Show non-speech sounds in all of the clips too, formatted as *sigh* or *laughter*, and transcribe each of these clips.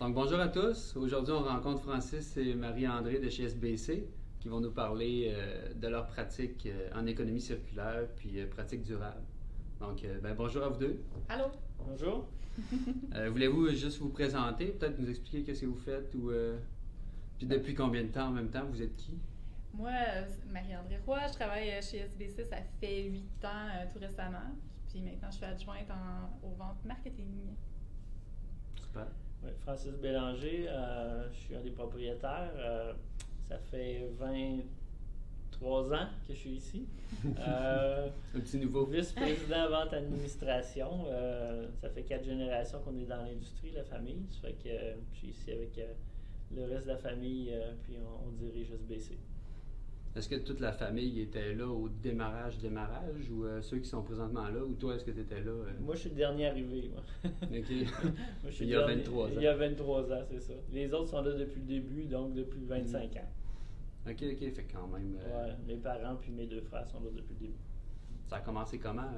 Donc, bonjour à tous. Aujourd'hui, on rencontre Francis et Marie-André de chez SBC qui vont nous parler euh, de leur pratique euh, en économie circulaire puis euh, pratique durable. Donc, euh, ben, bonjour à vous deux. Allô? Bonjour. *laughs* Euh, Voulez-vous juste vous présenter, peut-être nous expliquer qu'est-ce que vous faites ou euh, puis depuis combien de temps en même temps vous êtes qui? Moi, Marie-André Roy, je travaille chez SBC, ça fait huit ans euh, tout récemment. Puis maintenant, je suis adjointe en, aux ventes marketing. Super. Oui, Francis Bélanger, euh, je suis un des propriétaires. Euh, ça fait 23 ans que je suis ici. *laughs* Euh, Un petit nouveau. Vice-président vente administration. Euh, ça fait quatre générations qu'on est dans l'industrie, la famille. Ça fait que euh, je suis ici avec euh, le reste de la famille, euh, puis on, on dirige SBC. Est-ce que toute la famille était là au démarrage, démarrage ou euh, ceux qui sont présentement là ou toi, est-ce que tu étais là euh? Moi, je suis le dernier arrivé. moi. Ok. *laughs* Moi, je suis Il y a dernier- 23 ans. Il y a 23 ans, c'est ça. Les autres sont là depuis le début, donc depuis 25 ans. Ok, ok, fait quand même. euh, Ouais, mes parents puis mes deux frères sont là depuis le début. Ça a commencé comment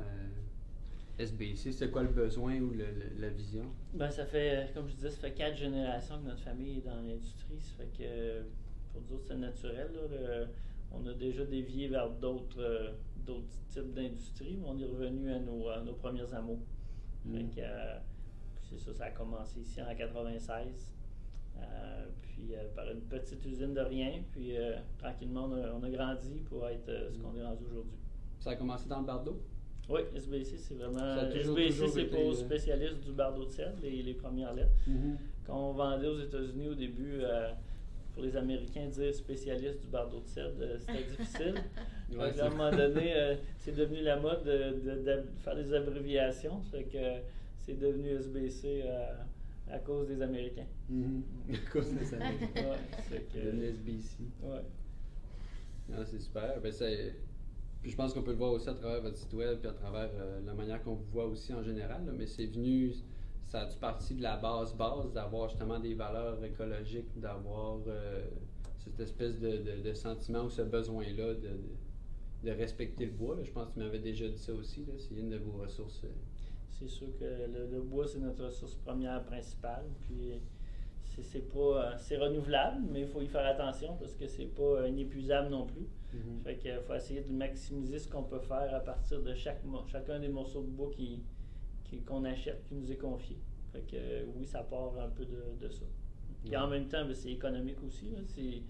SBC C'est quoi le besoin ou le- le- la vision? Ben, ça fait, comme je disais, ça fait quatre générations que notre famille est dans l'industrie. Ça fait que pour nous autres, c'est naturel. là, le- on a déjà dévié vers d'autres euh, d'autres types d'industries, mais on est revenu à nos, à nos premiers amours. Fait Mm. que, euh, c'est ça, ça a commencé ici en 96. Euh, puis euh, par une petite usine de rien, puis tranquillement on a, on a grandi pour être ce qu'on est rendu aujourd'hui. Ça a commencé dans le bardeau? Oui, SBC, c'est vraiment. SBC, c'est pour spécialistes du bardeau de sel, les, les premières lettres. Quand on vendait aux États-Unis au début, pour les Américains, dire spécialiste du bardeau de sel, euh, c'était difficile. *laughs* Ouais, à un c'est- moment donné, euh, c'est devenu la mode de, de- de faire des abréviations. Ça fait que c'est devenu SBC euh, à cause des Américains. Mhm. *laughs* À cause de ça. Ouais, c'est que- Le SBC. ouais. Ah, c'est super. Ben, c'est- Puis je pense qu'on peut le voir aussi à travers votre site web, puis à travers euh, la manière qu'on vous voit aussi en général. là. Mais c'est venu, ça a-tu parti de la base base, d'avoir justement des valeurs écologiques, d'avoir euh, cette espèce de, de- de sentiment ou ce besoin-là de, de, respecter le bois. là. Je pense que tu m'avais déjà dit ça aussi. là. C'est une de vos ressources. euh. C'est sûr que le, le bois, c'est notre ressource première principale. Puis c'est, c'est pas euh, c'est renouvelable, mais il faut y faire attention parce que c'est pas inépuisable non plus. Fait qu'il faut essayer de maximiser ce qu'on peut faire à partir de chaque chacun des morceaux de bois qui- qu'on achète, qui nous est confié. Fait que euh, oui, ça part un peu de, de ça. Puis en même temps, ben, c'est économique aussi. là. Si,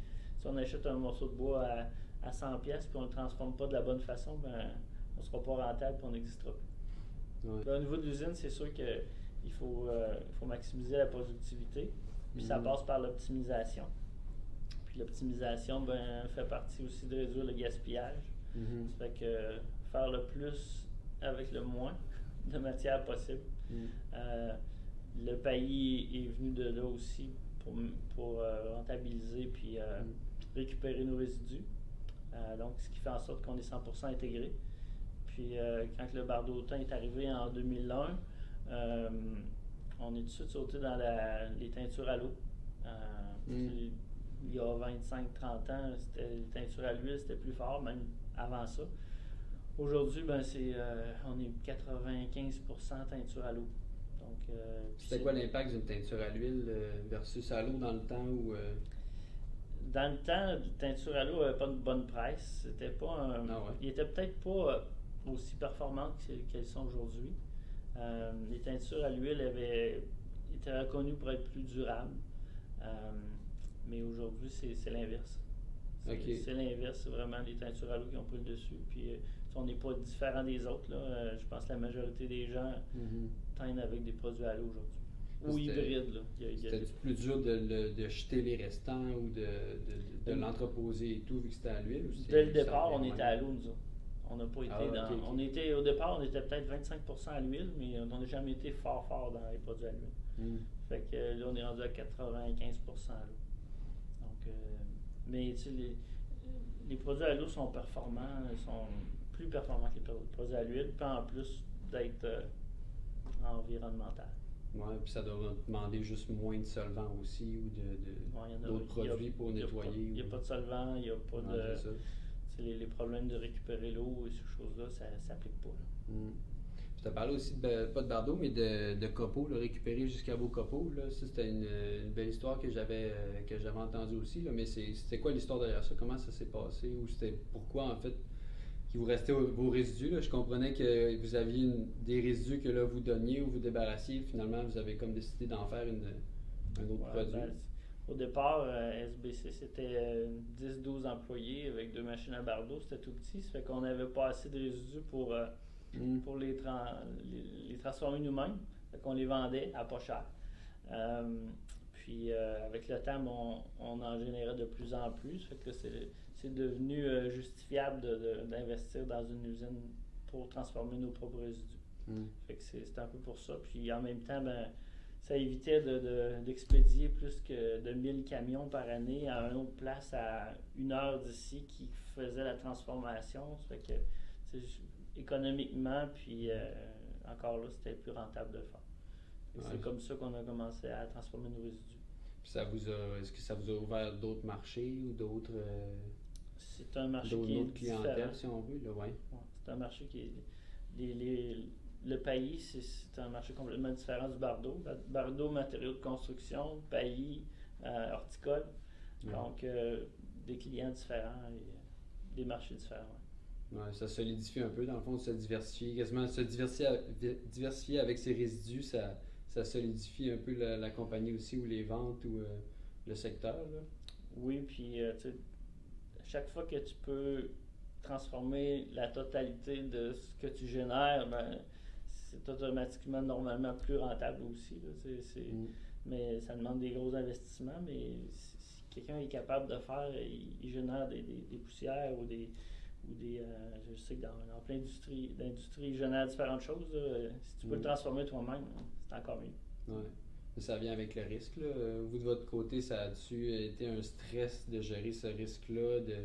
on achète un morceau de bois à, à 100 pièces puis on le transforme pas de la bonne façon, ben on sera pas rentable puis on n'existera plus. Ouais. Ben, au niveau de l'usine, c'est sûr qu'il faut, euh, faut maximiser la productivité. Puis ça Mhm. passe par l'optimisation. Puis l'optimisation ben, fait partie aussi de réduire le gaspillage. Mhm. Ça fait que faire le plus avec le moins de matière possible. Mhm. Euh, le pays est venu de là aussi pour, pour euh, rentabiliser puis euh, Mm. récupérer nos résidus. Donc, ce qui fait en sorte qu'on est 100% intégré. Puis, quand le bar d'automne est arrivé en 2001, euh, on est tout de suite sauté dans la- les teintures à l'eau. Mm. Il y a 25-30 ans, c'était les teintures à l'huile, c'était plus fort, même avant ça. Aujourd'hui, ben, c'est, euh, on est 95% teinture à l'eau. Donc, euh, C'était quoi l'impact d'une teinture à l'huile euh, versus à l'eau dans le temps où. Dans le temps, la teinture à l'eau n'avait pas de bonne presse. C'était pas un. Ah ouais. Il était peut-être pas aussi performantes que- qu'elles sont aujourd'hui. Les teintures à l'huile avaient étaient reconnues pour être plus durables. Mais aujourd'hui, c'est l'inverse. C'est l'inverse, c'est vraiment les teintures à l'eau qui ont pris le dessus. Puis on n'est pas différent des autres. Là. Euh, je pense que la majorité des gens teignent avec des produits à l'eau aujourd'hui. Ou hybrides. C'était des- plus dur de, de jeter les restants ou de, de, de, de l'entreposer et tout vu que c'était à l'huile ou c'est- Dès le départ, on était à l'eau, nous autres. On n'a pas été Ah, dans. On était, au départ, on était peut-être 25% à l'huile, mais on n'a jamais été fort, fort dans les produits à l'huile. Mm. Fait que là, on est rendu à 95% à l'eau. Donc, euh, mais tu sais, les, les produits à l'eau sont performants, sont plus performants que les pro- produits à l'huile, puis en plus d'être euh, environnemental. Ouais, puis ça doit demander juste moins de solvants aussi ou de, d'autres a- produits pour nettoyer. Il n'y a ou- pas de solvant, il n'y a pas Non, de. Les, les problèmes de récupérer l'eau et ces choses-là, ça ne s'applique pas. là. Mm. Parlé aussi, de, pas de bardeau, mais de, de copeaux, là, récupérer jusqu'à vos copeaux. Là. Ça, c'était une, une belle histoire que j'avais euh, que j'avais entendue aussi. Là. Mais c'est- c'était quoi l'histoire derrière ça? Comment ça s'est passé? Ou c'était pourquoi, en fait, qu'il vous restait vos résidus? Là? Je comprenais que vous aviez une- des résidus que là, vous donniez ou vous débarrassiez. Finalement, vous avez comme décidé d'en faire une, un autre produit. ben, au départ, euh, SBC, c'était euh, 10-12 employés avec deux machines à bardeau. C'était tout petit. Ça fait qu'on n'avait pas assez de résidus pour, euh, Mm. pour les, tran- les, les transformer nous-mêmes. Fait qu'on les vendait à pas cher. Euh, puis euh, avec le temps, bon, on, en générait de plus en plus. Fait que c'est, c'est devenu euh, justifiable de- de- d'investir dans une usine pour transformer nos propres résidus. Mm. Fait que c'est, un peu pour ça. Puis en même temps, ben, ça évitait de, de- d'expédier plus que de 1000 camions par année à une autre place à une heure d'ici qui faisait la transformation. Ça fait que économiquement, puis euh, encore là, c'était plus rentable de faire. Ouais. C'est comme ça qu'on a commencé à transformer nos résidus. Puis ça vous a, est-ce que ça vous a ouvert d'autres marchés ou d'autres, euh, C'est un marché qui est différent. si on veut? Là, ouais. Ouais, c'est un marché qui est. les- les- le paillis, c'est, un marché complètement différent du bardeau. Bardeau, matériaux de construction, paillis, euh, horticole. Ouais. Donc, euh, des clients différents et euh, des marchés différents. Ouais, ça solidifie un peu, dans le fond, de se diversifier, quasiment se diversifier, diversifier avec ses résidus, ça, ça solidifie un peu la, la compagnie aussi, ou les ventes, ou euh, le secteur. Là. Oui, puis euh, tu sais, chaque fois que tu peux transformer la totalité de ce que tu génères, ben, c'est automatiquement normalement plus rentable aussi. là. Mm. Mais ça demande des gros investissements, mais si, si quelqu'un est capable de faire, il, il génère des, des- des poussières ou des. Ou des euh, je sais que dans, dans plein d'industries, d'industries, il génère différentes choses. là. Si tu peux Mm. le transformer toi-même, c'est encore mieux. Ouais. Ça vient avec le risque. Là. Vous, de votre côté, ça a-tu été un stress de gérer ce risque-là, de,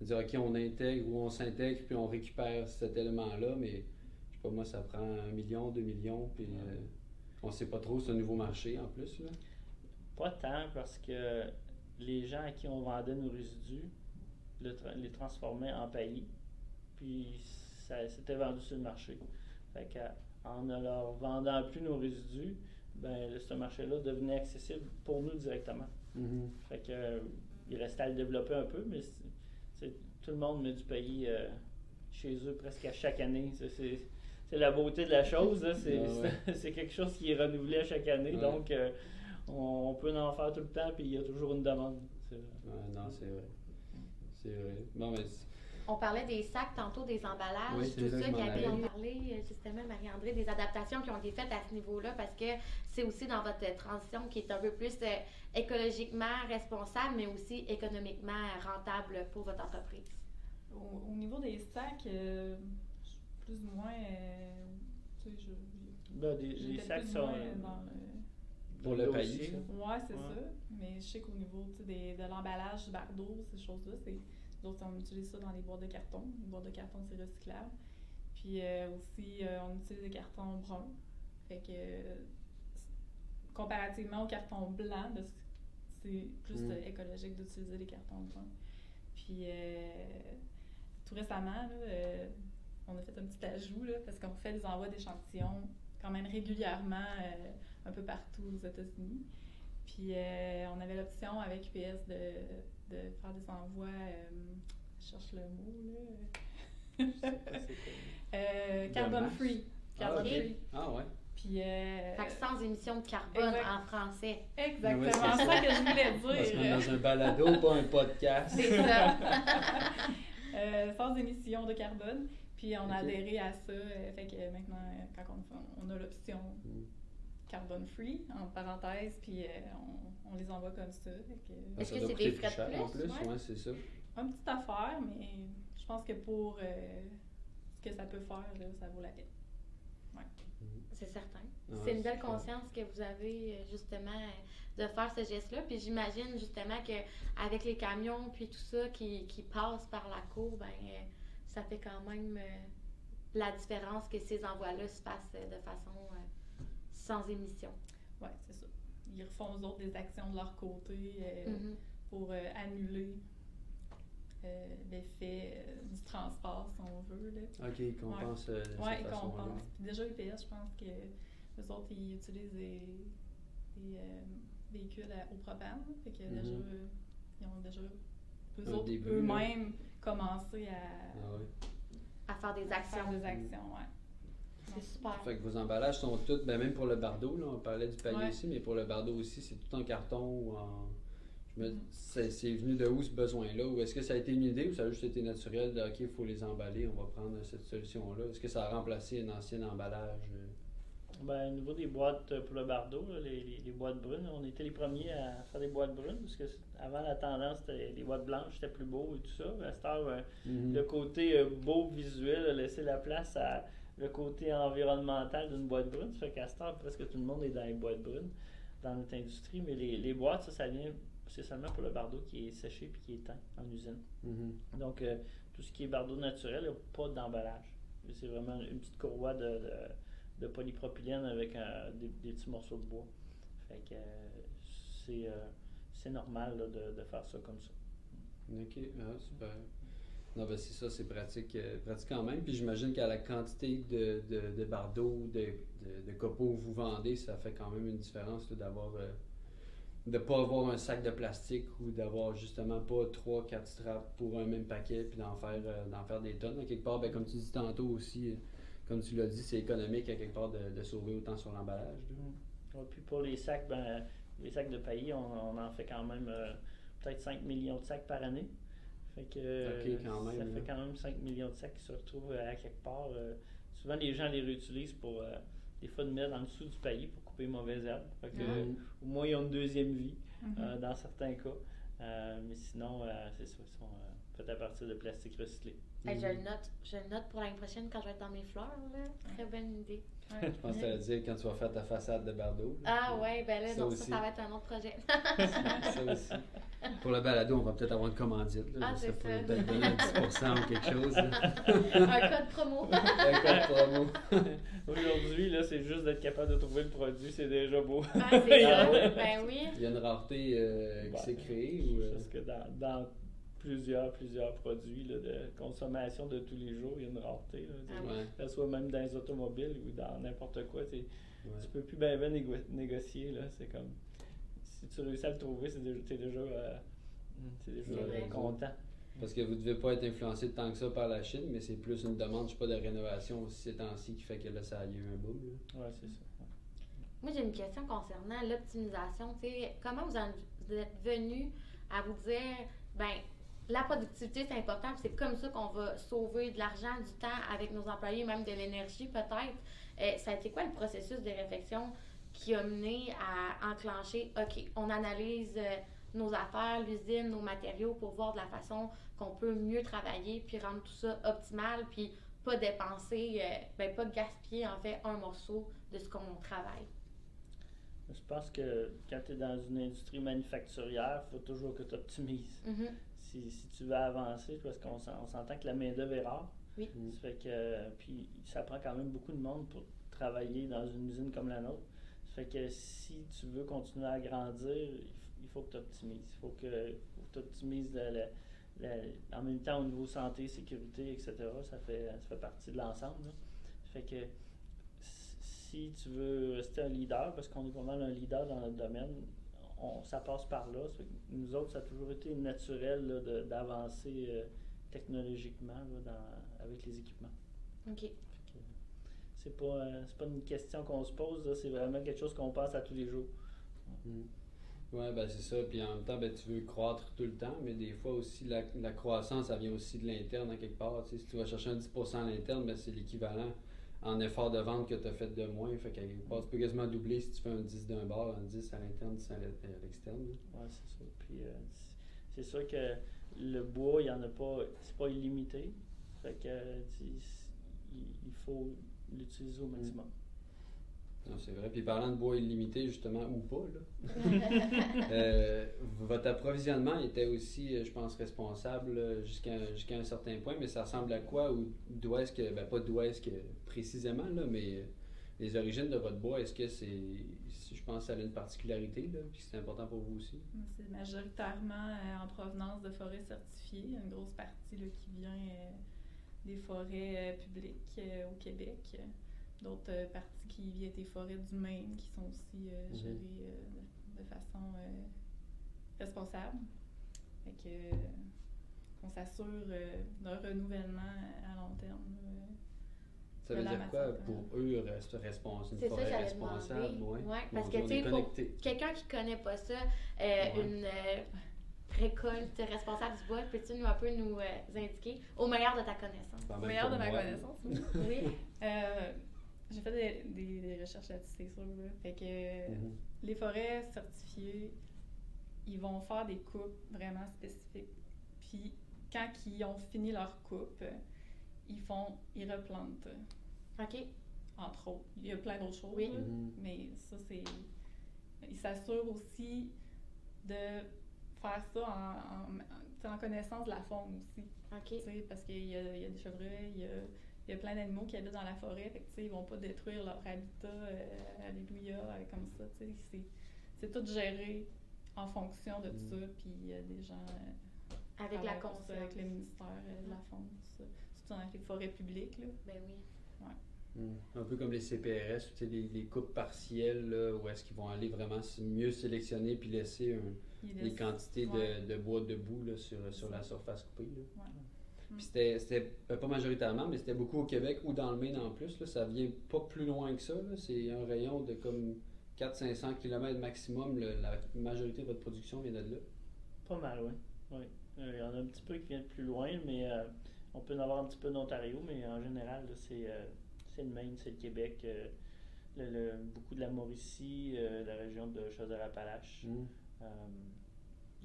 de dire, OK, on intègre ou on s'intègre, puis on récupère cet élément-là, mais je sais pas, moi, ça prend un million, deux millions, puis euh, on sait pas trop, c'est un nouveau marché en plus. Là. Pas tant parce que les gens à qui on vendait nos résidus le tra- les transformaient en paillis, puis ça c'était vendu sur le marché. Fait qu'en ne leur vendant plus nos résidus, ben ce marché-là devenait accessible pour nous directement. Fait que euh, il restait à le développer un peu, mais tout le monde met du paillis euh, chez eux presque à chaque année. C'est- la beauté de la chose. là. C'est Ah *laughs* ouais. *laughs* quelque chose qui est renouvelé à chaque année. Ouais. Donc, euh, on, on peut en faire tout le temps, puis il y a toujours une demande. Non, c'est vrai. C'est vrai. Bon, mais On parlait des sacs tantôt, des emballages, Oui, c'est tout ça allais. parlé euh, justement, Marie-André, des adaptations qui ont été faites à ce niveau-là parce que c'est aussi dans votre transition qui est un peu plus euh, écologiquement responsable, mais aussi économiquement rentable pour votre entreprise. Au, au niveau des sacs, euh, plus ou moins, euh, tu sais, je- Ben, des- les j'étais sacs sont. moins euh, dans le... Pour dans le là. Ouais, c'est Ouais. ça. Mais je sais qu'au niveau des- de l'emballage du bardeau, ces choses-là, c'est d'autres on utilise ça dans les boîtes de carton. Les boîtes de carton, c'est recyclable. Puis euh, aussi, euh, on utilise des cartons bruns. Fait que euh, comparativement au carton blanc, c'est plus Mm. écologique d'utiliser les cartons bruns. Puis tout récemment, là, on a fait un petit ajout là, parce qu'on fait des envois d'échantillons quand même régulièrement un peu partout aux États-Unis. Puis on avait l'option avec UPS de, de faire des envois, euh, je cherche le mot là, Je *laughs* euh, carbon free. Ah, Carbon free. Ah, ouais. Puis euh, Fait que sans émission de carbone exact. en français. exactement c'est ça ça. que je voulais On se dire. dans un balado, pas un podcast. C'est ça. *laughs* Euh, sans émission de carbone. Puis on a adhéré à ça. euh, fait que maintenant, euh, quand on, fait- on a l'option Mm. Carbone free, en parenthèse, puis euh, on, on les envoie comme ça. Que, Ah, Est-ce que c'est des frais de cher, en plus, plus, ouais? ouais, c'est ça. une petite affaire, mais je pense que pour euh, ce que ça peut faire, là, ça vaut la peine. C'est certain. Ah ouais, c'est une belle clair. conscience que vous avez euh, justement de faire ce geste-là. Puis j'imagine justement que avec les camions puis tout ça qui, qui passent par la cour, ben ça fait quand même euh, la différence que ces envois-là se fassent de façon euh, sans émission. Ouais, c'est ça. Ils refont eux autres des actions de leur côté euh, Mhm. pour euh, annuler euh, l'effet euh, du transport, si on veut. Là. OK, ils compensent Oui, façon-là. pense. Puis déjà, UPS, je pense que les autres, ils utilisent des, des euh, véhicules à- au propane. Fait que Mhm. déjà, euh, ils ont déjà eux Un autres, début, là. eux-mêmes commencé à, Ah ouais. À faire des à actions. faire des actions. Ouais. C'est super. Fait que vos emballages sont tous, ben même pour le bardeau, là, on parlait du palier Ouais. aussi, mais pour le bardeau aussi, c'est tout en carton ou en. je me- Mhm. c'est, c'est venu de où ce besoin-là? Ou est-ce que ça a été une idée ou ça a juste été naturel de OK, il faut les emballer, on va prendre cette solution-là? Est-ce que ça a remplacé un ancien emballage? Ben, au niveau des boîtes euh, pour le bardeau, là, les, les- les boîtes brunes, on était les premiers à faire des boîtes brunes parce que avant la tendance, c'était les boîtes blanches, c'était plus beau et tout ça. À cette heure, euh, Mhm. le côté euh, beau visuel a laissé la place à le côté environnemental d'une boîte brune. Ça fait qu'à presque tout le monde est dans les boîtes brunes dans notre industrie. Mais les, les boîtes, ça, ça vient, c'est seulement pour le bardeau qui est séché puis qui est teint en usine. Mhm. Donc, euh, tout ce qui est bardeau naturel, il n'y a pas d'emballage. C'est vraiment une petite courroie de, de, de polypropylène avec euh, des, des petits morceaux de bois. Fait que euh, c'est, euh, c'est normal là, de, de faire ça comme ça. OK, ah, super. Non, ben c'est ça, c'est pratique, euh, pratique quand même. Puis j'imagine qu'à la quantité de, de, de bardeaux, de, de, de copeaux que vous vendez, ça fait quand même une différence d'avoir. euh, de pas avoir un sac de plastique ou d'avoir justement pas 3-4 straps pour un même paquet puis d'en faire, euh, d'en faire des tonnes. À quelque part, ben, comme tu dis tantôt aussi, euh, comme tu l'as dit, c'est économique à quelque part de, sauver autant sur l'emballage. Ouais, puis pour les sacs, ben, les sacs de paillis, on, on en fait quand même peut-être 5 millions de sacs par année. Fait que Ok, quand même, ça là. fait quand même 5 millions de sacs qui se retrouvent euh, à quelque part. euh, souvent, les gens les réutilisent pour euh, des fois de mettre en dessous du paillis pour couper les mauvaises herbes. Fait que, au moins, ils ont une deuxième vie Mhm. euh, dans certains cas. Euh, mais sinon, euh, c'est ça, ils sont euh, faits à partir de plastique recyclé. Hey, je Mhm. le note. Je le note pour l'année prochaine quand je vais être dans mes fleurs. Là. Très bonne idée. Ouais. Je pense que tu allais dire quand tu vas faire ta façade de bardeau. Ah ouais, ben là, Ça non, ça, ça va être un autre projet. *laughs* ça aussi. Pour le balado, on va peut-être avoir une commandite. Là, Ah, c'est ça. peut-être donner un 10% ou quelque chose. un code promo. *laughs* Un code promo. *laughs* Aujourd'hui, là, c'est juste d'être capable de trouver le produit, c'est déjà beau. Ah, c'est Ah ça. Ben oui. Il y a une rareté euh, qui Ouais. s'est créée ou. euh, Parce que dans, dans plusieurs, plusieurs produits là, de consommation de tous les jours, il y a une rareté. Là. Ah oui. Ouais, Que ce soit même dans les automobiles ou dans n'importe quoi. tu ouais. Tu peux plus bien ben négo- négocier. Là. C'est comme. Si tu réussis à le trouver, c'est déjà, euh, t'es déjà content. Parce que vous ne devez pas être influencé tant que ça par la Chine, mais c'est plus une demande, je sais pas, de rénovation aussi ces temps-ci qui fait que là, ça a eu un boom. Ouais, c'est ça. Moi, j'ai une question concernant l'optimisation. Tu sais, Comment vous, en- vous êtes venu à vous dire, ben, la productivité, c'est important, c'est comme ça qu'on va sauver de l'argent, du temps avec nos employés, même de l'énergie peut-être. Euh, ça a été quoi le processus de réflexion qui a mené à enclencher, OK, on analyse euh, nos affaires, l'usine, nos matériaux pour voir de la façon qu'on peut mieux travailler, puis rendre tout ça optimal, puis pas dépenser, euh, ben, pas gaspiller en fait un morceau de ce qu'on travaille. Je pense que quand tu es dans une industrie manufacturière, il faut toujours que tu optimises. Mhm. Si, si tu veux avancer, parce qu'on s'en- on s'entend que la main-d'œuvre est rare. Oui. Mm. Ça fait que, puis ça prend quand même beaucoup de monde pour travailler dans une usine comme la nôtre. Ça fait que si tu veux continuer à grandir, il, faut que tu optimises. Il faut que tu optimises en même temps au niveau santé, sécurité, etc. Ça fait, ça fait partie de l'ensemble. Ça fait que si- si tu veux rester un leader, parce qu'on est vraiment un leader dans notre domaine, on- ça passe par là. Nous autres, ça a toujours été naturel là, de- d'avancer euh, technologiquement là, dans- avec les équipements. OK. C'est pas, euh, c'est pas une question qu'on se pose, là, c'est vraiment quelque chose qu'on passe à tous les jours. Mm. Ouais, ben c'est ça. Puis en même temps, ben, tu veux croître tout le temps, mais des fois aussi, la, la croissance, ça vient aussi de l'interne à quelque part. Si tu vas chercher un 10% à l'interne, ben, c'est l'équivalent en effort de vente que tu as fait de moins. Fait quelque part, tu peux quasiment doubler si tu fais un 10 d'un bar, un 10 à l'interne, 10 à l'e- à l'externe. Ouais, c'est ça. Puis euh, c'est- sûr que le bois, il y en a pas, c'est pas illimité. Fait que euh, tu- il, il faut l'utiliser au maximum. Non, c'est vrai. Puis parlant de bois illimité, justement, ou pas, là. *laughs* Euh, votre approvisionnement était aussi, euh, je pense, responsable là, jusqu'à un certain point, mais ça ressemble à quoi ou d'où est-ce que, ben pas d'où est-ce que précisément, là, mais euh, les origines de votre bois, est-ce que c'est, si je pense ça a une particularité, là, puis c'est important pour vous aussi? C'est majoritairement euh, en provenance de forêts certifiées, une grosse partie là, qui vient euh, des forêts euh, publiques euh, au Québec. D'autres euh, parties qui viennent des forêts du Maine qui sont aussi euh, Mhm. gérées euh, de, de façon euh, responsable. Fait que, euh, on s'assure euh, d'un renouvellement à long terme. Ça veut dire quoi pour eux, reste responsable, C'est une ça, forêt j'allais responsable? ouais? Ouais, parce que, tu sais, pour quelqu'un qui connaît pas ça, euh, Ouais. une euh, récolte responsable du bois, peux-tu nous un peu nous euh, indiquer au meilleur de ta connaissance? Au meilleur de ma moi, connaissance. Oui. *laughs* Euh, J'ai fait des, des- des recherches là-dessus, c'est sûr. là. Fait que Mhm. les forêts certifiées, ils vont faire des coupes vraiment spécifiques. Puis quand ils ont fini leur coupe, ils font, ils replantent, OK. entre autres. Il y a plein d'autres choses, Oui. là, Mhm. mais ça c'est. Ils s'assurent aussi de faire ça en, en- connaissance de la faune aussi. OK. Tu sais, parce qu'il y a, il y a des chevreuils, il y a, il y a plein d'animaux qui habitent dans la forêt, fait que, tu sais, ils vont pas détruire leur habitat, euh, alléluia, euh, comme ça, tu sais, c'est, c'est tout géré en fonction de Mm. ça, puis il y a des gens euh, Avec la conscience. avec le ministère euh, de la faune, tout ça. surtout dans les forêts publiques, là. Ben oui. Mm. Un peu comme les CPRS, tu sais, les, les coupes partielles, là, où est-ce qu'ils vont aller vraiment mieux sélectionner puis laisser un- laisse- quantités ouais. de, de bois debout là, sur, sur la surface coupée. là. Ouais. Mm. Puis c'était, euh, pas majoritairement, mais c'était beaucoup au Québec ou dans le Maine en plus. Là. Ça vient pas plus loin que ça. C'est un rayon de comme 400-500 km maximum. le- la majorité de votre production vient de là. Pas mal, oui. oui. Euh, Il y en a un petit peu qui viennent plus loin, mais euh, on peut en avoir un petit peu d'Ontario, mais en général, c'est euh, c'est le Maine, c'est le Québec, euh, le- le- beaucoup de la Mauricie, euh, la région de Chaudière-Appalaches, euh,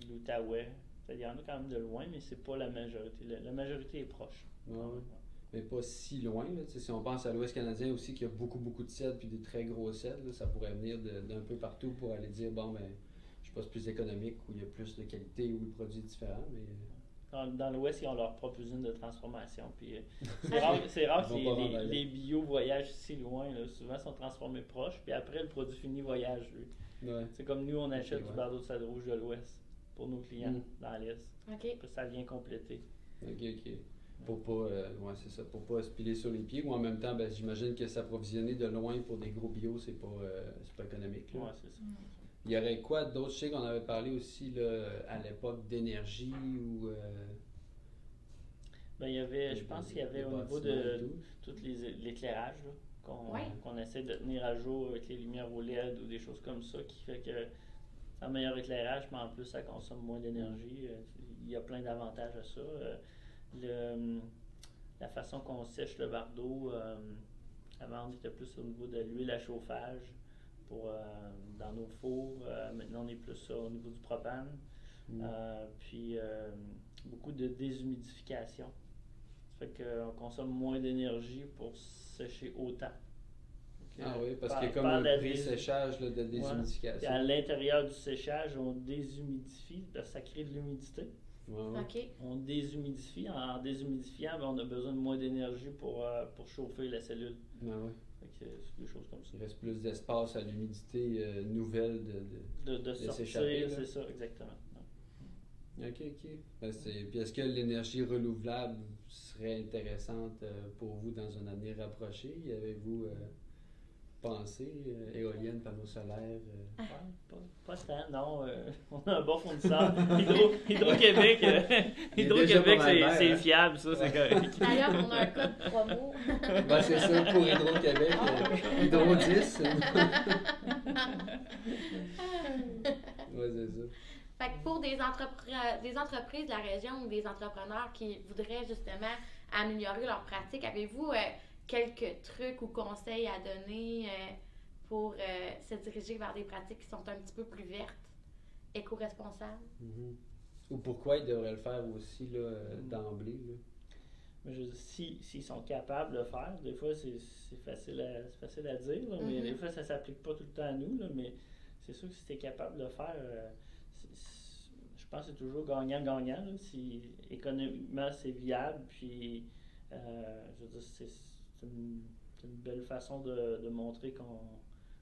l'Outaouais. Il y en a quand même de loin, mais c'est pas la majorité. La, la majorité est proche. Ouais, ouais. Mais pas si loin. Là. Si on pense à l'Ouest canadien aussi, qui a beaucoup, beaucoup de cèdres puis des très gros cèdres, là, ça pourrait venir d'un peu partout pour aller dire bon, ben, je sais pas, c'est plus économique, où il y a plus de qualité, où le produit est différent. Mais Dans, dans l'Ouest, ils ont leur propre usine de transformation. Puis, euh, *laughs* c'est rare, que les, bio voyagent si loin. là. Souvent, ils sont transformés proches, puis après, le produit fini voyage, lui. C'est comme nous, on achète du bardeau de sable rouge de l'Ouest pour nos clients Mm. dans l'Est. OK. Puis ça vient compléter. Ok, ok. Pour pas, euh, ouais, c'est ça, pour pas se piler sur les pieds. Ou en même temps, ben, j'imagine que s'approvisionner de loin pour des gros bio, c'est pas, euh, c'est pas économique. là. Ouais, c'est ça. Mm. Il y aurait quoi d'autre? Je sais qu'on avait parlé aussi là, à l'époque d'énergie ou. euh, Ben, il y avait, je pense qu'il y avait au niveau de tout. tout les, l'éclairage là, qu'on Ouais. qu'on essaie de tenir à jour avec les lumières au LED ou des choses comme ça qui fait que un meilleur éclairage, mais en plus ça consomme moins d'énergie. Euh, Il y a plein d'avantages à ça. Euh, le- la façon qu'on sèche le bardeau, euh, avant on était plus au niveau de l'huile à chauffage pour, dans nos fours. Maintenant on est plus au niveau du propane. Mm. Puis beaucoup de déshumidification. Ça fait qu'on consomme moins d'énergie pour sécher autant. Ah oui, parce par- qu'il y a comme un là, de Puis à déshumidification. l'intérieur du séchage, on déshumidifie parce que ça crée de l'humidité. Ouais. On déshumidifie. En déshumidifiant, ben, on a besoin de moins d'énergie pour, euh, pour chauffer la cellule. Ouais, ouais. Fait que c'est des choses comme ça. Il reste plus d'espace à l'humidité euh, nouvelle de, de- De, de sortir, c'est ça, exactement. Ok, ok. Ben, c'est- Puis est-ce que l'énergie renouvelable serait intéressante euh, pour vous dans un avenir rapproché? Y avez-vous euh, pensé euh, éolienne, panneaux solaires? euh? Ouais, pas, pas tant, non. euh, *laughs* on a un bon fournisseur. Hydro, *laughs* Hydro-Québec, euh, est Hydro-Québec, c'est, hein? fiable, ça, c'est correct. *laughs* D'ailleurs, on a un code promo. Ben, c'est ça pour Hydro-Québec. euh, Hydro 10. ouais, c'est ça. Fait que pour des, entrepre- des entreprises de la région ou des entrepreneurs qui voudraient justement améliorer leurs pratiques, avez-vous euh, quelques trucs ou conseils à donner euh, pour euh, se diriger vers des pratiques qui sont un petit peu plus vertes, éco-responsables? Mhm. Ou pourquoi ils devraient le faire aussi là, euh, Mhm. d'emblée? dire, si- s'ils sont capables de le faire, des fois c'est, facile, à, c'est facile à dire, là, mais Mhm. des fois ça s'applique pas tout le temps à nous. Là, mais c'est sûr que si tu es capable de le faire, euh, je pense que c'est toujours gagnant-gagnant. Si économiquement c'est viable, puis euh, je veux dire, c'est, une, belle façon de, de montrer qu'on,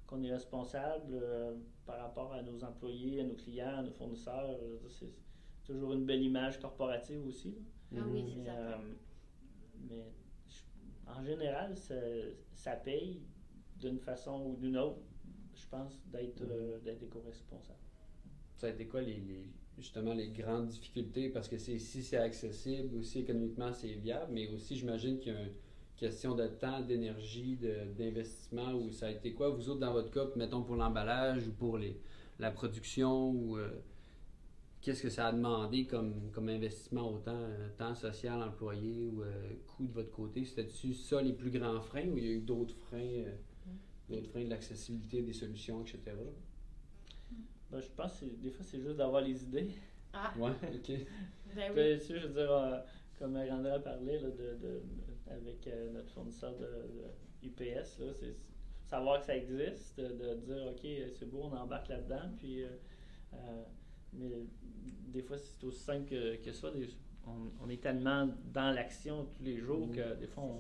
qu'on est responsable euh, par rapport à nos employés, à nos clients, à nos fournisseurs. C'est toujours une belle image corporative aussi. Ah oui, c'est Mais, ça. euh, mais je- en général, ça, ça paye d'une façon ou d'une autre, je pense, d'être Mhm. euh, d'être éco-responsable. Ça a été quoi les, les- justement les grandes difficultés? Parce que c'est, si c'est accessible, aussi économiquement c'est viable, mais aussi j'imagine qu'il y a une question de temps, d'énergie, de- d'investissement, ou ça a été quoi, vous autres dans votre cas, mettons pour l'emballage ou pour les, la production, ou euh, qu'est-ce que ça a demandé comme, comme investissement, autant euh, temps social, employé ou euh, coût de votre côté? C'était-tu ça les plus grands freins ou il y a eu d'autres freins, euh, d'autres freins de l'accessibilité des solutions, etc.? Ben, je pense que des fois, c'est juste d'avoir les idées. Ah, Ouais, ok. *laughs* ben oui. Puis, tu sais, je veux dire, euh, comme Marandra parlait là, de, de- avec euh, notre fournisseur de, de UPS, là, c'est savoir que ça existe, de, de dire, OK, c'est beau, on embarque là-dedans. Puis, euh, euh, mais des fois, c'est aussi simple que, que ça. Des- on, on est tellement dans l'action tous les jours que des fois, on,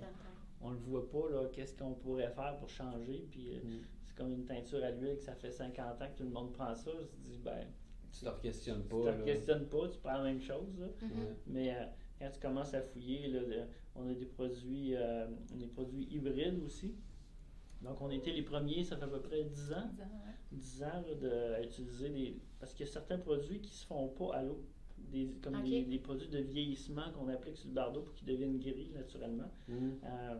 on le voit pas, là, qu'est-ce qu'on pourrait faire pour changer. Puis, euh, c'est comme une teinture à l'huile que ça fait 50 ans que tout le monde prend ça. Je dis, ben, Tu te questionnes tu pas. te questionnes pas, tu prends la même chose. là. Mhm. Ouais. Mais euh, quand tu commences à fouiller, là, de- on a des produits, euh, des produits hybrides aussi. Donc, on était les premiers, ça fait à peu près 10 ans, Disant, ouais. 10 ans là, de, à utiliser des. Parce qu'il y a certains produits qui se font pas à l'eau. Des, comme des, des produits de vieillissement qu'on applique sur le bardeau pour qu'ils deviennent gris naturellement. Mhm. Euh,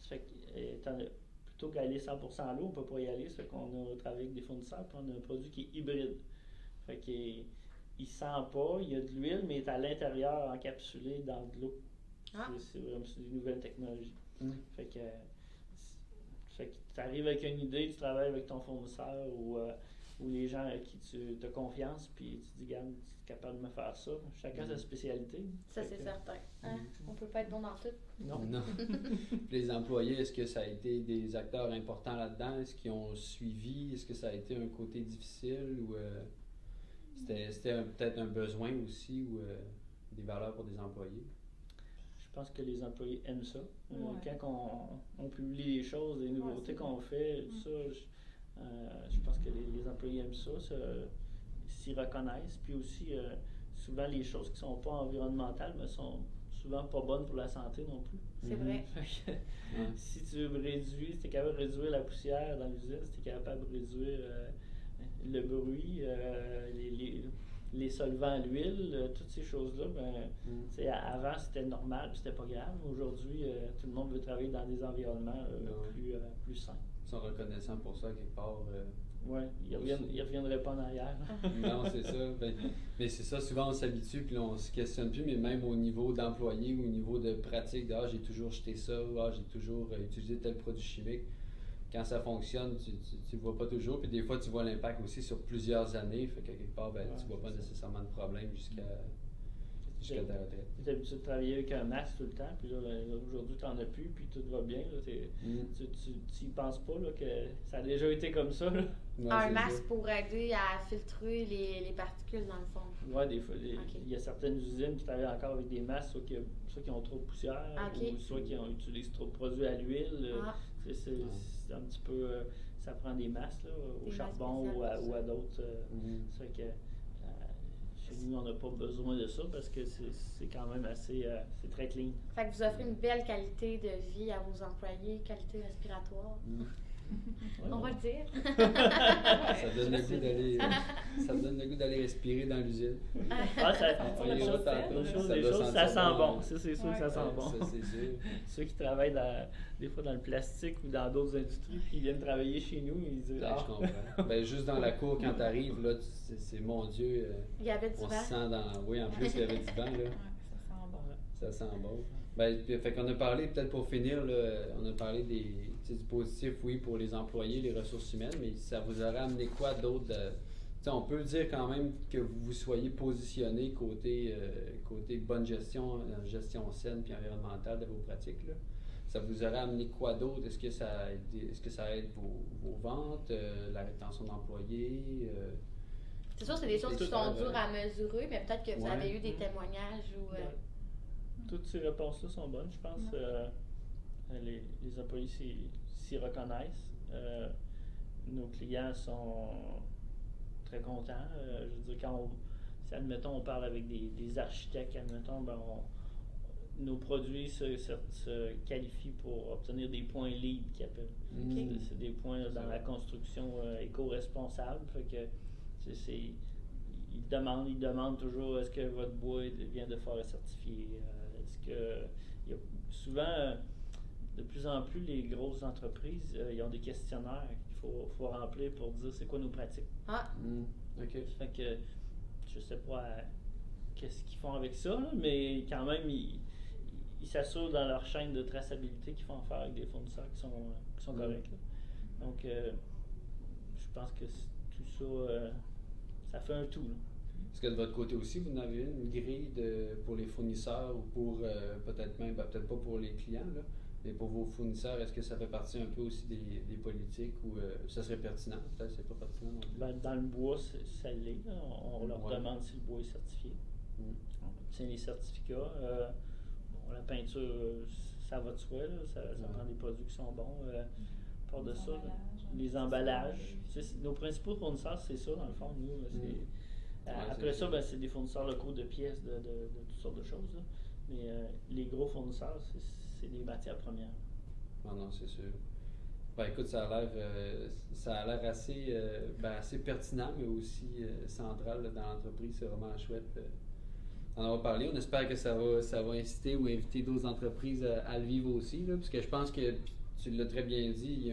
ça fait que, étant- plutôt qu'aller 100% à l'eau, on peut pas y aller. Ça fait qu'on a travaillé avec des fournisseurs, puis on a un produit qui est hybride. Fait qu'il il sent pas, il y a de l'huile, mais il est à l'intérieur encapsulé dans de l'eau. Ah. C'est- vraiment des nouvelles technologies. Mm. Fait que, fait que tu arrives avec une idée, tu travailles avec ton fournisseur ou, euh, ou les gens à qui tu as confiance, puis tu dis, regarde, tu es capable de me faire ça. Chacun Mm. sa spécialité. Ça, c'est que- certain. Hein? Mhm. On peut pas être bon dans tout. Non. Non. *laughs* *laughs* Puis les employés, est-ce que ça a été des acteurs importants là-dedans? Est-ce qu'ils ont suivi? Est-ce que ça a été un côté difficile ou euh, c'était, peut-être un besoin aussi ou euh, des valeurs pour des employés? Je pense que les employés aiment ça. Euh, Ouais. Quand on, on publie les choses, les nouveautés qu'on fait, Mm. ça, je, euh, je pense que les, les employés aiment ça, ça, s'y reconnaissent. Puis aussi, euh, souvent, les choses qui sont pas environnementales ne sont souvent pas bonnes pour la santé non plus. C'est vrai. *laughs* Si tu réduis, si tu es capable de réduire la poussière dans l'usine, si tu es capable de réduire euh, le bruit, euh, les, les, les solvants à l'huile, euh, toutes ces choses-là, ben, Mm. avant, c'était normal, c'était pas grave. Aujourd'hui, euh, tout le monde veut travailler dans des environnements euh, Ouais. plus, euh, plus sains. Ils sont reconnaissants pour ça quelque part. euh, Ouais, ils ils reviendraient pas en arrière. *laughs* non, c'est ça. Ben, mais c'est ça, souvent on s'habitue, puis là, on se questionne plus, mais même au niveau d'employé ou au niveau de pratique, de, ah, j'ai toujours jeté ça, ou, ah, j'ai toujours euh, utilisé tel produit chimique. Quand ça fonctionne, tu ne vois pas toujours, puis des fois, tu vois l'impact aussi sur plusieurs années, fait que quelque part, ben, Ouais, tu vois pas ça. nécessairement de problème jusqu'à jusqu'à ta retraite. Tu es habitué de travailler avec un masque tout le temps, puis là, ben, aujourd'hui, tu n'en as plus, puis tout va bien. Là, t'es- Mm. tu tu n'y penses pas là, que ça a déjà été comme ça. Là? Ouais, un masque ça. pour aider à filtrer les, les particules dans le fond. Ouais, des fois, il y a certaines usines qui travaillent encore avec des masques, soit qui, soit qui ont trop de poussière, Ok. ou soit qui ont, utilisent trop de produits à l'huile. euh, Ah, c'est, c'est- Ouais. c'est un petit peu. euh, ça prend des masques là, au Des charbon ou à, spéciales, ou à d'autres. euh, Mhm. ça fait que euh, chez nous, on n'a pas besoin de ça parce que c'est, c'est quand même assez. euh, c'est très clean. fait que vous offrez une belle qualité de vie à vos employés, qualité respiratoire. Mm. On va le dire. *laughs* Ça donne le goût d'aller, *laughs* ça donne le goût d'aller respirer dans l'usine. Ah, ça, On choses, choses, sent bon. Ça, c'est sûr que ça sent bon. Ça, c'est sûr. *laughs* Ceux qui travaillent dans- des fois dans le plastique ou dans d'autres industries, puis ils viennent travailler chez nous, ils disent Ah, je comprends. Ben, juste dans la cour, quand tu arrives, là, tu- c'est, c'est mon Dieu. euh, Il y avait du on se vent. sent dans. Oui, en plus, il y avait du vent, là. Ouais, ça sent bon. Ça sent bon. Ben, puis, fait qu'on a parlé, peut-être pour finir, là, on a parlé des, sais, du positif, oui, pour les employés, les ressources humaines, mais ça vous aurait amené quoi d'autre? de- tu sais, on peut dire quand même que vous vous soyez positionné côté, euh, côté bonne gestion, euh, gestion saine puis environnementale de vos pratiques. Là. Ça vous aurait amené quoi d'autre? Est-ce que ça aide, est-ce que ça aide vos, vos ventes, euh, la rétention d'employés? euh, C'est sûr, c'est des choses qui sont dures à mesurer, mais peut-être que vous Ouais. avez eu des Mm. témoignages ou. euh. Toutes ces réponses-là sont bonnes, je pense. Ouais. Euh, les, les employés s'y, reconnaissent. Euh, nos clients sont très contents. Euh, je veux dire, quand on, si, admettons, on parle avec des, des architectes, admettons, ben, on- nos produits se, se- se qualifient pour obtenir des points appellent. Mm. C'est- des points dans la construction euh, éco-responsable. Que c'est- ils demandent, ils demandent toujours est-ce que votre bois vient de forêt certifiée? Est-ce que y a souvent de plus en plus les grosses entreprises euh, ils ont des questionnaires qu'il faut, faut remplir pour dire c'est quoi nos pratiques. Ah, Mm. OK. Fait que je sais pas euh, qu'est-ce qu'ils font avec ça, là, mais quand même ils s'assurent dans leur chaîne de traçabilité qu'ils font affaire avec des fournisseurs qui sont, euh, qui sont Mm. corrects. là. Donc euh, je pense que tout ça euh, ça fait un tout. là. Est-ce que de votre côté aussi, vous en avez une grille de, pour les fournisseurs ou pour euh, peut-être même, ben, peut-être pas pour les clients, là, mais pour vos fournisseurs, est-ce que ça fait partie un peu aussi des, des politiques ou euh, ça serait pertinent? Peut-être c'est pas pertinent non plus. Ben, dans le bois, c'est- ça l'est. On, on leur Ouais. demande si le bois est certifié. Mm. On obtient les certificats. Euh, bon, la peinture, ça va de soi. là. Ça, ça Ouais. prend des produits qui sont bons. Euh, à part de Les ça, hein, les emballages. Nos principaux fournisseurs, c'est ça, dans le fond. Nous, Mm. Euh, Ouais, après c'est- ça, ben, c'est des fournisseurs locaux de pièces, de, de- de toutes sortes de choses. là. Mais euh, les gros fournisseurs, c'est- c'est des matières premières. Non, non, c'est sûr. Ben écoute, ça a l'air, euh, ça a l'air assez, euh, ben, assez pertinent, mais aussi euh, central dans l'entreprise. C'est vraiment chouette d'en avoir parlé. On espère que ça va, ça va inciter ou inviter d'autres entreprises à, le vivre aussi, parce que je pense que tu l'as très bien dit,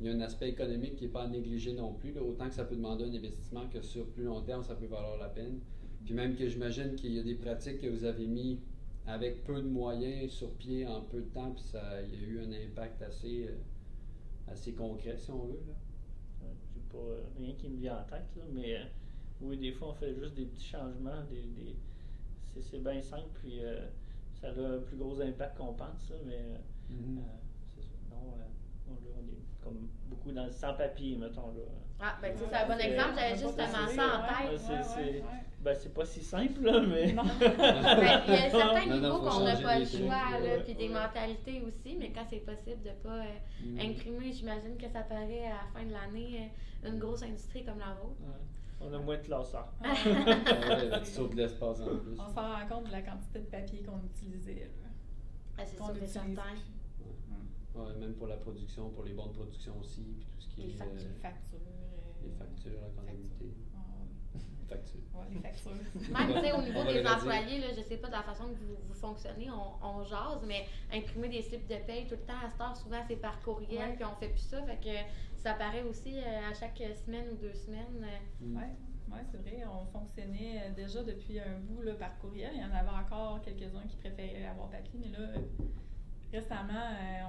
il y a un, aspect économique qui n'est pas à négliger non plus. autant que ça peut demander un investissement que sur plus long terme, ça peut valoir la peine. Puis même que j'imagine qu'il y a des pratiques que vous avez mis avec peu de moyens sur pied en peu de temps, puis ça, il y a eu un impact assez, euh, assez concret, si on veut. Là. J'ai pas euh, rien qui me vient en tête, là, mais euh, oui, des fois, on fait juste des petits changements. Des, des- c'est, c'est bien simple, puis euh, ça a un plus gros impact qu'on pense, là, mais euh, c'est ça. Non, là, on est comme beaucoup dans le sans-papier, mettons. Là. ah ben, c'est un bon exemple. J'avais on va justement ça en tête. Ouais, c'est- ouais, c'est- ouais, ouais. Ben, c'est pas si simple, là, mais. Non. Ben, il y a *laughs* certains Non, niveaux qu'on n'a pas le choix, là, ouais, puis des ouais. mentalités aussi, mais quand c'est possible de pas euh, Mhm. imprimer, j'imagine que ça paraît à la fin de l'année euh, une grosse industrie comme la vôtre. Ouais. On a moins de classeurs. *laughs* Ah ouais, tu sauves de l'espace en plus. On s'en rend compte de la quantité de papier qu'on utilisait. là. Ah, c'est sûr utilise certain. Ouais, même pour la production, pour les bonnes productions aussi, puis tout ce qui Les est. factures. euh, Factures. euh, les factures, la comptabilité. Ah, Ouais, les factures. *laughs* Même, tu sais, au niveau des employés, là, je sais pas de la façon que vous, vous fonctionnez, on, on jase, mais imprimer des slips de paye tout le temps à cette heure, souvent c'est par courriel, Ouais. puis on fait plus ça, fait que ça paraît aussi euh, à chaque semaine ou deux semaines. euh, Mm. Oui, ouais, c'est vrai. On fonctionnait euh, déjà depuis un bout là, par courriel. Il y en avait encore quelques-uns qui préféraient avoir papier, mais là, récemment, euh,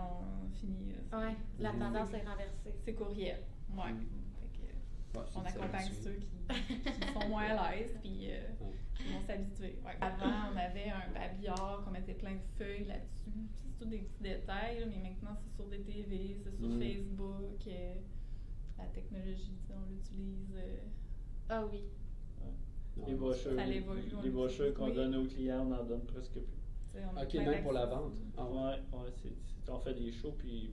on finit. ouais, la tendance est renversée. C'est courriel. Ouais. Mm. Fait que, Ouais, c'est on accompagne ceux qui, qui sont moins à l'aise, puis euh, Ouais. ils vont s'habituer. Ouais. Avant, on avait un babillard qu'on mettait plein de feuilles là-dessus. C'est tous des petits détails, là, mais maintenant, c'est sur des TV, c'est sur Mm. Facebook. euh, la technologie, on l'utilise. euh, Ah oui. Les brochures, Ça les brochures qu'on oui. donne aux clients, on n'en donne presque plus. on Ok, même pour la vente. Ah ouais. On fait des shows, puis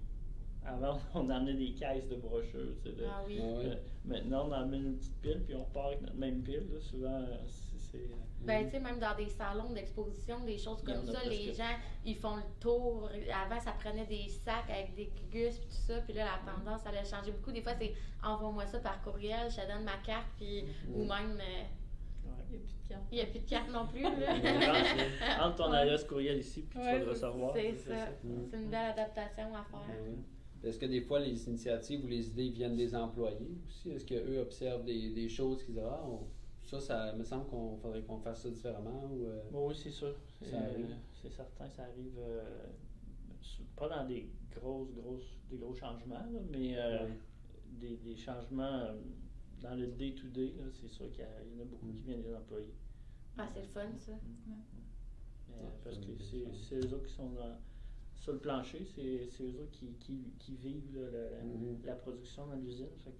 avant, *laughs* on emmenait des caisses de brochures. tu sais, de- Ah oui. Ah ouais. euh, maintenant, on emmène une petite pile, puis on repart avec notre même pile. là. Souvent, euh, c'est. euh, Ben, tu sais, même dans des salons d'exposition, des choses comme a ça, les gens, ils font le tour. Avant, ça prenait des sacs avec des gus puis tout ça. Puis là, la tendance, ça allait changer beaucoup. Des fois, c'est envoie-moi ça par courriel, je te donne ma carte, puis ou même, euh. Il n'y a plus de carte. il n'y a plus de carte non plus. là. *laughs* Entre- ton adresse courriel ici, puis tu vas le recevoir. c'est c'est ça. C'est une belle adaptation à faire. Ouais. Est-ce que des fois les initiatives ou les idées viennent des employés aussi? Est-ce qu'eux observent des, des choses qu'ils disent Ah, on- ça, ça me semble qu'on faudrait qu'on fasse ça différemment ou euh, Bon, oui, c'est sûr. C'est, Ça euh, c'est certain, ça arrive euh, pas dans des grosses, grosses, des gros changements, là, mais euh, Ouais. des, des changements dans le day-to-day, c'est sûr qu'il y, en a beaucoup Mm. qui viennent des employés. Ah, c'est le fun, ça. Ouais, euh, parce que c'est eux autres qui sont dans- sur le plancher, c'est, c'est eux autres qui, qui, qui vivent là, la, la- la production dans l'usine. C'est,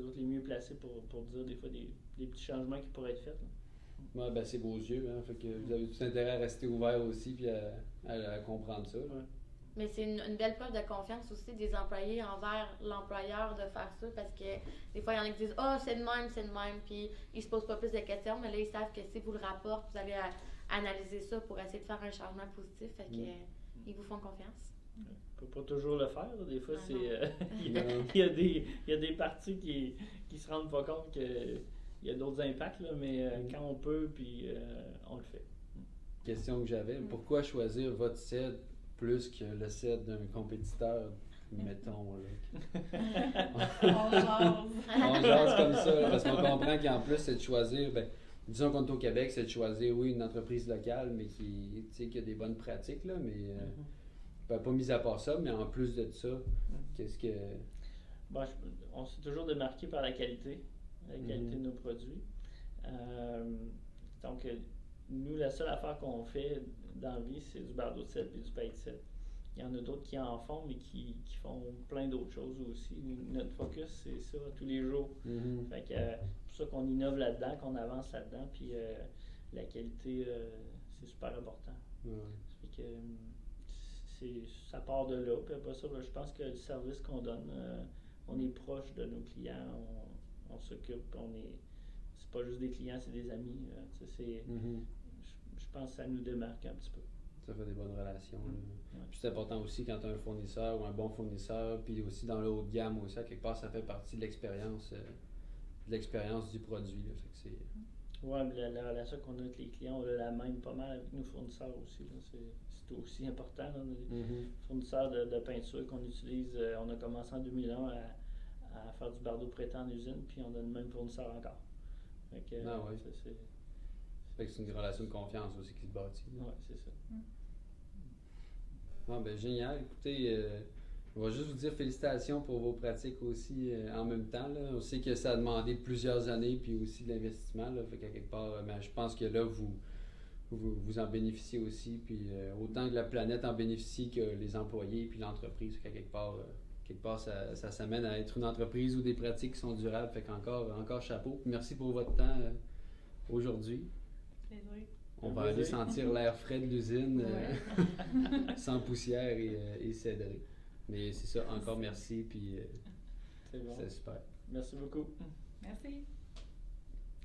eux autres les mieux placés pour, pour dire des fois des, des petits changements qui pourraient être faits. là. Ouais, ben, c'est vos yeux, hein, fait que vous avez tout intérêt à rester ouvert aussi puis à, à- à comprendre ça. Ouais. Mais c'est une, une belle preuve de confiance aussi des employés envers l'employeur de faire ça parce que des fois, il y en a qui disent Ah, c'est de même, c'est de même, puis ils se posent pas plus de questions, mais là, ils savent que si vous le rapportez, vous allez à- analyser ça pour essayer de faire un changement positif. Fait que, Mm. Ils vous font confiance. On peut pas toujours le faire. Des fois, Ah c'est, euh, *laughs* il, y a, Non. il y a des, il y a des parties qui, qui se rendent pas compte qu'il y a d'autres impacts, là, mais euh, Mm. quand on peut, puis euh, on le fait. Question que j'avais, Mm. pourquoi choisir votre set plus que le set d'un compétiteur, mettons, là? *laughs* On jase. *laughs* On jase comme ça, là, parce qu'on comprend qu'en plus, c'est de choisir, ben, disons qu'on est au Québec, c'est de choisir, oui, une entreprise locale, mais qui, tu sais, qui a des bonnes pratiques, là, mais euh, ben, pas mis à part ça, mais en plus de ça, qu'est-ce que... Bon, je- on s'est toujours démarqué par la qualité, la qualité de nos produits. Euh, donc, euh, nous, la seule affaire qu'on fait dans la vie, c'est du bardeau de sel et du paille de sel. Il y en a d'autres qui en font, mais qui, qui font plein d'autres choses aussi. Notre focus, c'est ça tous les jours. Fait que, euh, pour ça qu'on innove là-dedans, qu'on avance là-dedans, puis euh, la qualité, euh, c'est super important. Ça que, euh, ça part de là. Puis après ça, ben, je pense que le service qu'on donne, euh, on est proche de nos clients, on, on s'occupe, on est. C'est pas juste des clients, c'est des amis. c'est, Mhm. je, pense que ça nous démarque un petit peu. Ça fait des bonnes relations. Ouais. Puis c'est important aussi quand tu as un fournisseur ou un bon fournisseur, puis aussi dans le haut de gamme aussi, à quelque part, ça fait partie de l'expérience euh, l'expérience du produit. là. Fait que c'est- Ouais, mais la, la relation qu'on a avec les clients, on a la même pas mal avec nos fournisseurs aussi. là. C'est, c'est aussi important. là. On a des Mhm. fournisseurs de, de peinture qu'on utilise. euh, on a commencé en 2001 à, à faire du bardeau prêtant en usine, puis on a le même fournisseur encore. Fait que, Ah ouais. c'est, Fait que c'est une relation de confiance aussi qui se bâtit. ouais, c'est ça. Ah, ben, génial. Écoutez, euh, on va juste vous dire félicitations pour vos pratiques aussi euh, en même temps. Là. On sait que ça a demandé plusieurs années puis aussi de l'investissement. Fait qu'à quelque part, euh, ben, je pense que là, vous, vous, vous en bénéficiez aussi. Puis euh, autant que la planète en bénéficie que les employés puis l'entreprise. Fait qu'à quelque part, euh, quelque part ça, ça s'amène à être une entreprise ou des pratiques qui sont durables. Fait qu'encore encore chapeau. Merci pour votre temps euh, aujourd'hui. Plaisir. On va aller sentir l'air frais de l'usine. euh, Ouais. *laughs* sans poussière et, et cédré. Mais c'est ça, encore merci, puis euh, C'est bon. super. Merci beaucoup. Merci.